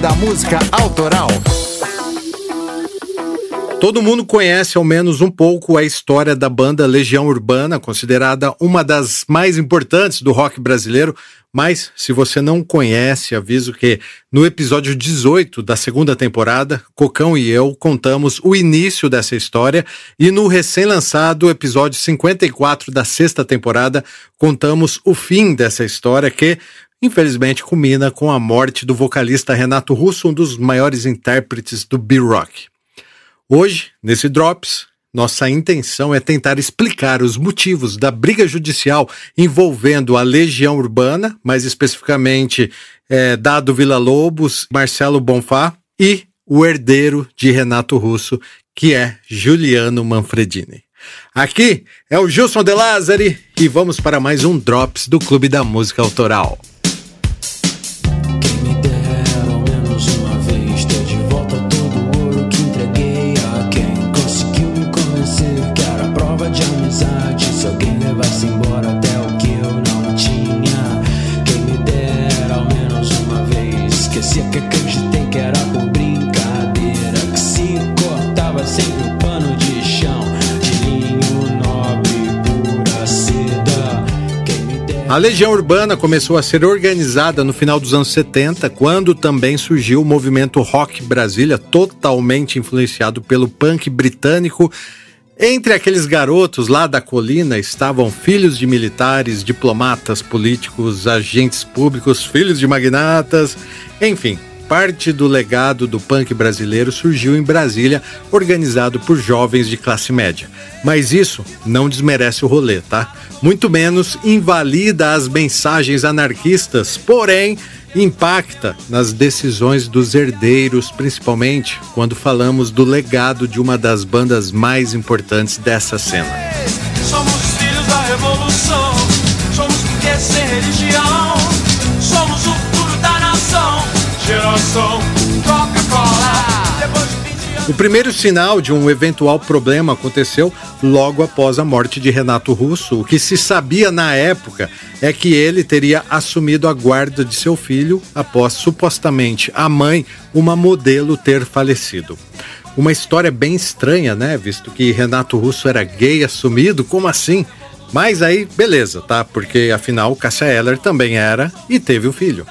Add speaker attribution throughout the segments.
Speaker 1: Da Música Autoral.
Speaker 2: Todo mundo conhece ao menos um pouco a história da banda Legião Urbana, considerada uma das mais importantes do rock brasileiro. Mas, se você não conhece, aviso que no episódio 18 da segunda temporada, Cocão e eu contamos o início dessa história, e no recém-lançado episódio 54 da sexta temporada, contamos o fim dessa história que, infelizmente, culmina com a morte do vocalista Renato Russo, um dos maiores intérpretes do B-Rock. Hoje, nesse Drops, nossa intenção é tentar explicar os motivos da briga judicial envolvendo a Legião Urbana, mais especificamente é, Dado Vila Lobos, Marcelo Bonfá e o herdeiro de Renato Russo, que é Juliano Manfredini. Aqui é o Gilson De Lázari e vamos para mais um Drops do Clube da Música Autoral. Legião Urbana começou a ser organizada no final dos anos 70, quando também surgiu o movimento Rock Brasília, totalmente influenciado pelo punk britânico. Entre aqueles garotos lá da colina estavam filhos de militares, diplomatas, políticos, agentes públicos, filhos de magnatas, enfim, parte do legado do punk brasileiro surgiu em Brasília, organizado por jovens de classe média. Mas isso não desmerece o rolê, tá? Muito menos invalida as mensagens anarquistas, porém impacta nas decisões dos herdeiros, principalmente quando falamos do legado de uma das bandas mais importantes dessa cena. Somos filhos da revolução, somos sem religião, somos o futuro da nação geração. O primeiro sinal de um eventual problema aconteceu logo após a morte de Renato Russo. O que se sabia na época é que ele teria assumido a guarda de seu filho após supostamente a mãe, uma modelo, ter falecido. Uma história bem estranha, né? Visto que Renato Russo era gay assumido, como assim? Mas aí, beleza, tá? Porque afinal, Cássia Eller também era e teve o um filho.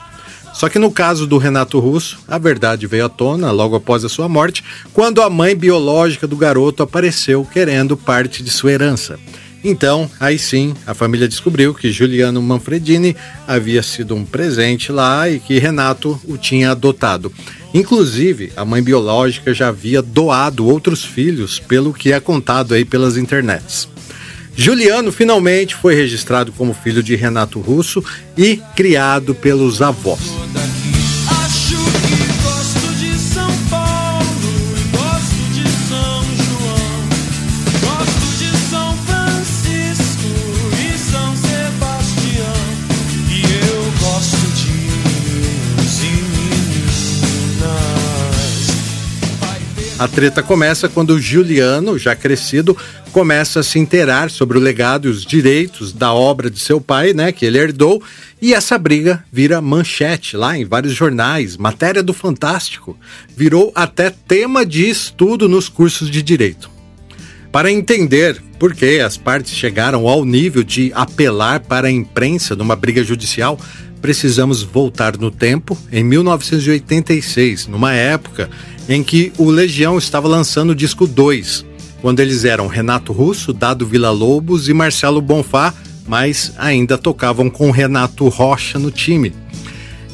Speaker 2: Só que no caso do Renato Russo, a verdade veio à tona logo após a sua morte, quando a mãe biológica do garoto apareceu querendo parte de sua herança. Então, aí sim, a família descobriu que Juliano Manfredini havia sido um presente lá e que Renato o tinha adotado. Inclusive, a mãe biológica já havia doado outros filhos, pelo que é contado aí pelas internets. Juliano finalmente foi registrado como filho de Renato Russo e criado pelos avós. A treta começa quando o Juliano, já crescido, começa a se inteirar sobre o legado e os direitos da obra de seu pai, né, que ele herdou, e essa briga vira manchete lá em vários jornais, matéria do Fantástico, virou até tema de estudo nos cursos de direito. Para entender por que as partes chegaram ao nível de apelar para a imprensa numa briga judicial, precisamos voltar no tempo, em 1986, numa época em que o Legião estava lançando o disco 2, quando eles eram Renato Russo, Dado Vila Lobos e Marcelo Bonfá, mas ainda tocavam com Renato Rocha no time.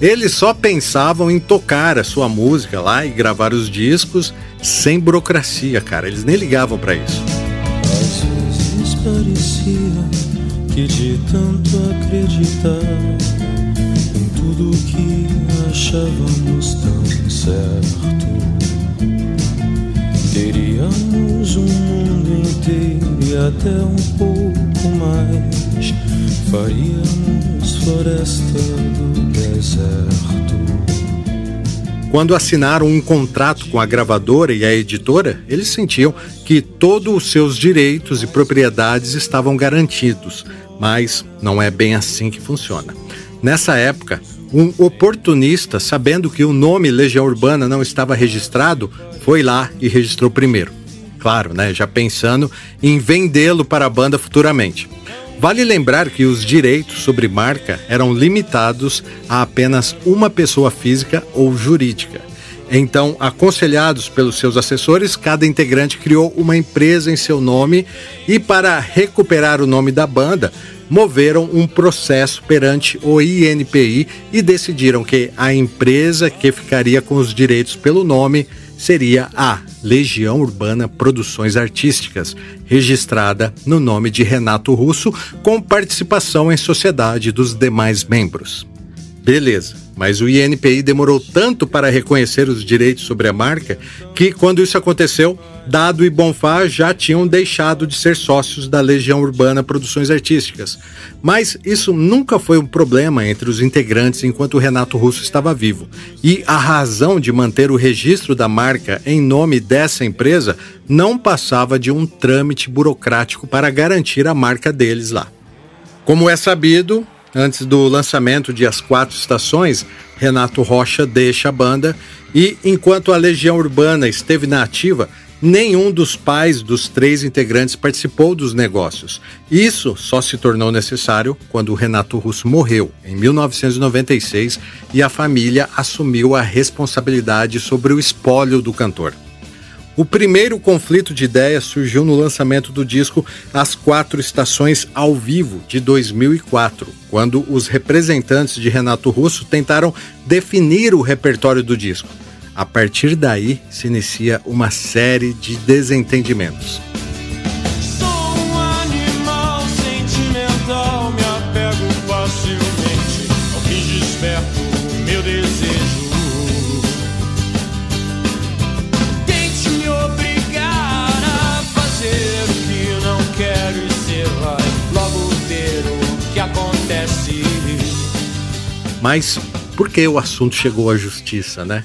Speaker 2: Eles só pensavam em tocar a sua música lá e gravar os discos sem burocracia, cara. Eles nem ligavam para isso. Às vezes que de tanto acreditar em tudo que achávamos tão certo Teríamos um mundo inteiro e até um pouco mais. Faríamos floresta do deserto. Quando assinaram um contrato com a gravadora e a editora, eles sentiam que todos os seus direitos e propriedades estavam garantidos, mas não é bem assim que funciona. Nessa época, um oportunista, sabendo que o nome Legião Urbana não estava registrado, foi lá e registrou primeiro. Claro, né? Já pensando em vendê-lo para a banda futuramente. Vale lembrar que os direitos sobre marca eram limitados a apenas uma pessoa física ou jurídica. Então, aconselhados pelos seus assessores, cada integrante criou uma empresa em seu nome e, para recuperar o nome da banda, moveram um processo perante o INPI e decidiram que a empresa que ficaria com os direitos pelo nome seria a Legião Urbana Produções Artísticas, registrada no nome de Renato Russo, com participação em sociedade dos demais membros. Beleza. Mas o INPI demorou tanto para reconhecer os direitos sobre a marca que, quando isso aconteceu, Dado e Bonfá já tinham deixado de ser sócios da Legião Urbana Produções Artísticas. Mas isso nunca foi um problema entre os integrantes enquanto Renato Russo estava vivo. E a razão de manter o registro da marca em nome dessa empresa não passava de um trâmite burocrático para garantir a marca deles lá. Como é sabido, Antes do lançamento de As Quatro Estações, Renato Rocha deixa a banda e, enquanto a Legião Urbana esteve na ativa, nenhum dos pais dos três integrantes participou dos negócios. Isso só se tornou necessário quando Renato Russo morreu, em 1996, e a família assumiu a responsabilidade sobre o espólio do cantor. O primeiro conflito de ideias surgiu no lançamento do disco As Quatro Estações ao Vivo, de 2004, quando os representantes de Renato Russo tentaram definir o repertório do disco. A partir daí se inicia uma série de desentendimentos. Mas por que o assunto chegou à justiça, né?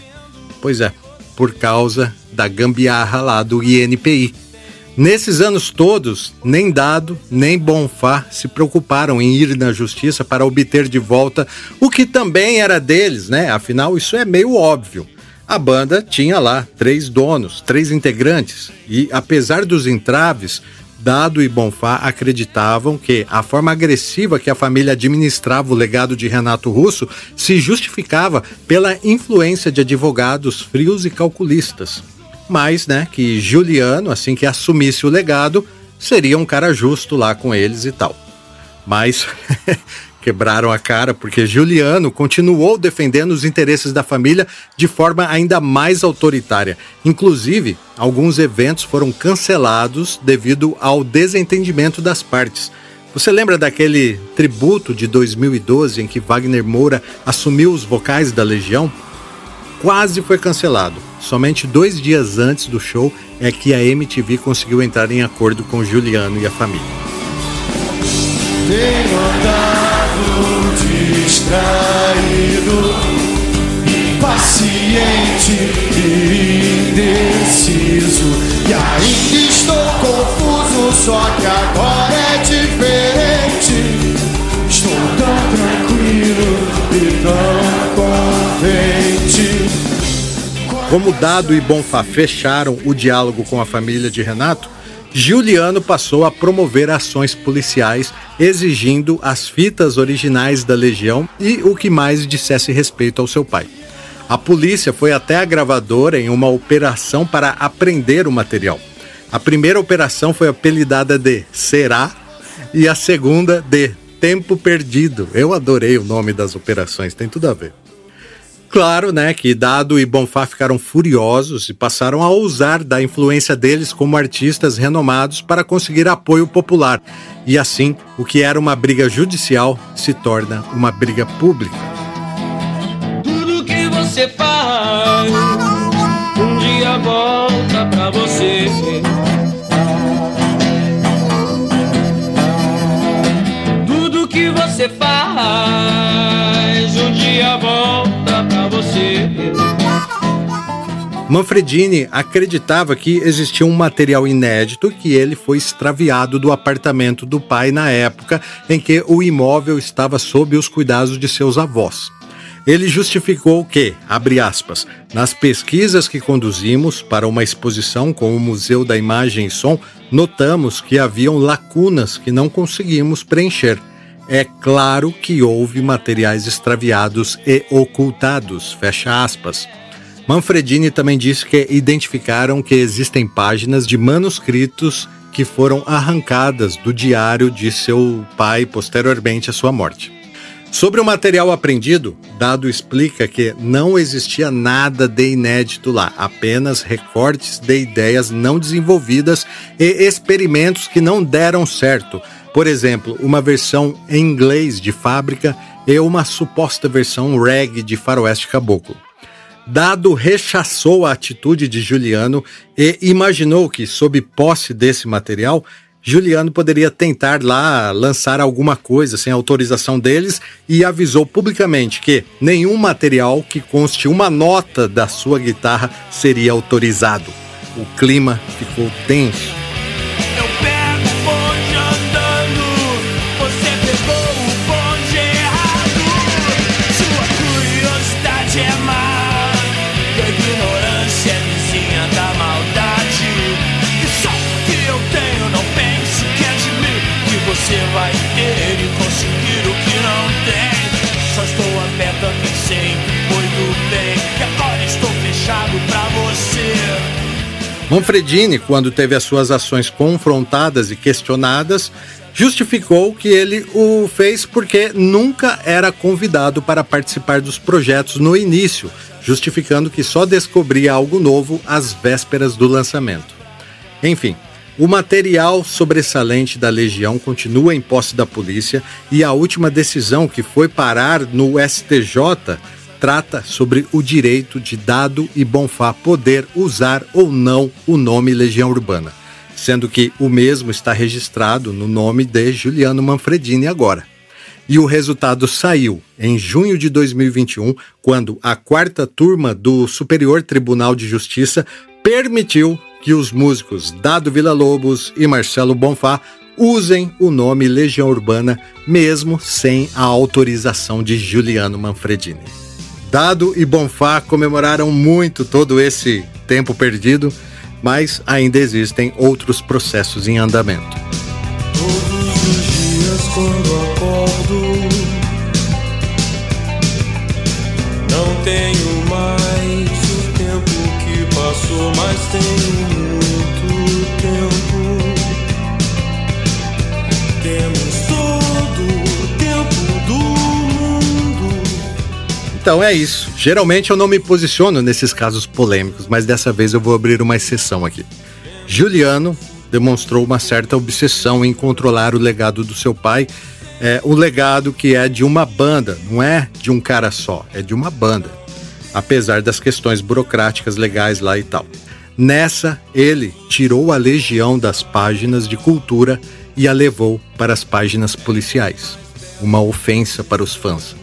Speaker 2: Pois é, por causa da gambiarra lá do INPI. Nesses anos todos, nem Dado nem Bonfá se preocuparam em ir na justiça para obter de volta o que também era deles, né? Afinal, isso é meio óbvio. A banda tinha lá três donos, três integrantes, e apesar dos entraves, Dado e Bonfá acreditavam que a forma agressiva que a família administrava o legado de Renato Russo se justificava pela influência de advogados frios e calculistas. Mas, né, que Juliano, assim que assumisse o legado, seria um cara justo lá com eles e tal. Mas quebraram a cara porque Juliano continuou defendendo os interesses da família de forma ainda mais autoritária. Inclusive, alguns eventos foram cancelados devido ao desentendimento das partes. Você lembra daquele tributo de 2012 em que Wagner Moura assumiu os vocais da Legião? Quase foi cancelado. Somente dois dias antes do show é que a MTV conseguiu entrar em acordo com Juliano e a família.
Speaker 1: Distraído, impaciente e indeciso. E ainda estou confuso, só que agora é diferente. Estou tão tranquilo e tão contente.
Speaker 2: Como Dado e Bonfá fecharam o diálogo com a família de Renato, Giuliano passou a promover ações policiais exigindo as fitas originais da Legião e o que mais dissesse respeito ao seu pai. A polícia foi até a gravadora em uma operação para apreender o material. A primeira operação foi apelidada de Será e a segunda de Tempo Perdido. Eu adorei o nome das operações, tem tudo a ver. Claro, né, que Dado e Bonfá ficaram furiosos e passaram a usar da influência deles como artistas renomados para conseguir apoio popular. E assim, o que era uma briga judicial se torna uma briga pública.
Speaker 1: Tudo que você faz, um dia volta pra você. Tudo que você faz, um dia volta você.
Speaker 2: Manfredini acreditava que existia um material inédito que ele foi extraviado do apartamento do pai na época em que o imóvel estava sob os cuidados de seus avós. Ele justificou que, abre aspas, nas pesquisas que conduzimos para uma exposição com o Museu da Imagem e Som, notamos que haviam lacunas que não conseguimos preencher. É claro que houve materiais extraviados e ocultados, fecha aspas. Manfredini também disse que identificaram que existem páginas de manuscritos que foram arrancadas do diário de seu pai posteriormente à sua morte. Sobre o material apreendido, Dado explica que não existia nada de inédito lá, apenas recortes de ideias não desenvolvidas e experimentos que não deram certo. Por exemplo, uma versão em inglês de fábrica e uma suposta versão reggae de faroeste caboclo. Dado rechaçou a atitude de Juliano e imaginou que, sob posse desse material, Juliano poderia tentar lá lançar alguma coisa sem autorização deles e avisou publicamente que nenhum material que conste uma nota da sua guitarra seria autorizado. O clima ficou tenso.
Speaker 1: Vai e conseguir o que não tem. Só estou aberto a quem sempre foi do bem. E agora estou fechado pra você.
Speaker 2: Manfredini, quando teve as suas ações confrontadas e questionadas, justificou que ele o fez porque nunca era convidado para participar dos projetos no início, justificando que só descobria algo novo às vésperas do lançamento. Enfim, o material sobressalente da Legião continua em posse da polícia e a última decisão que foi parar no STJ trata sobre o direito de Dado e Bonfá poder usar ou não o nome Legião Urbana, sendo que o mesmo está registrado no nome de Juliano Manfredini agora. E o resultado saiu em junho de 2021, quando a quarta turma do Superior Tribunal de Justiça permitiu que os músicos Dado Vila Lobos e Marcelo Bonfá usem o nome Legião Urbana, mesmo sem a autorização de Juliano Manfredini. Dado e Bonfá comemoraram muito todo esse tempo perdido, mas ainda existem outros processos em andamento.
Speaker 1: Todos os dias quando acordo, não tenho mas tenho
Speaker 2: Então é isso. Geralmente eu não me posiciono nesses casos polêmicos, mas dessa vez eu vou abrir uma exceção aqui. Juliano demonstrou uma certa obsessão em controlar o legado do seu pai, é, o legado que é de uma banda, não é de um cara só, é de uma banda, apesar das questões burocráticas legais lá e tal. Nessa, ele tirou a legião das páginas de cultura e a levou para as páginas policiais. Uma ofensa para os fãs.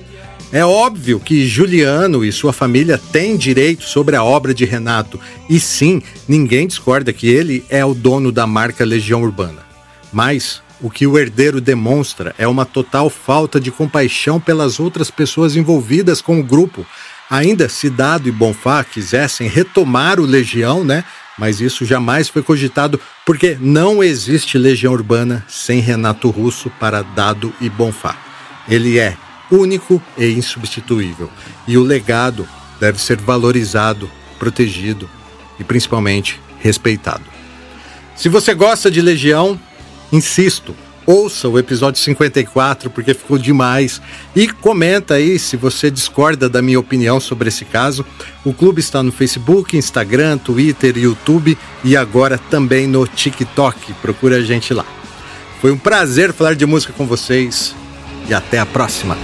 Speaker 2: É óbvio que Juliano e sua família têm direito sobre a obra de Renato, e sim, ninguém discorda que ele é o dono da marca Legião Urbana. Mas o que o herdeiro demonstra é uma total falta de compaixão pelas outras pessoas envolvidas com o grupo. Ainda se Dado e Bonfá quisessem retomar o Legião, né? Mas isso jamais foi cogitado porque não existe Legião Urbana sem Renato Russo para Dado e Bonfá. Ele é único e insubstituível. E o legado deve ser valorizado, protegido e principalmente respeitado. Se você gosta de Legião, insisto, ouça o episódio 54 porque ficou demais e comenta aí se você discorda da minha opinião sobre esse caso. O clube está no Facebook, Instagram, Twitter, YouTube e agora também no TikTok. Procura a gente lá. Foi um prazer falar de música com vocês e até a próxima.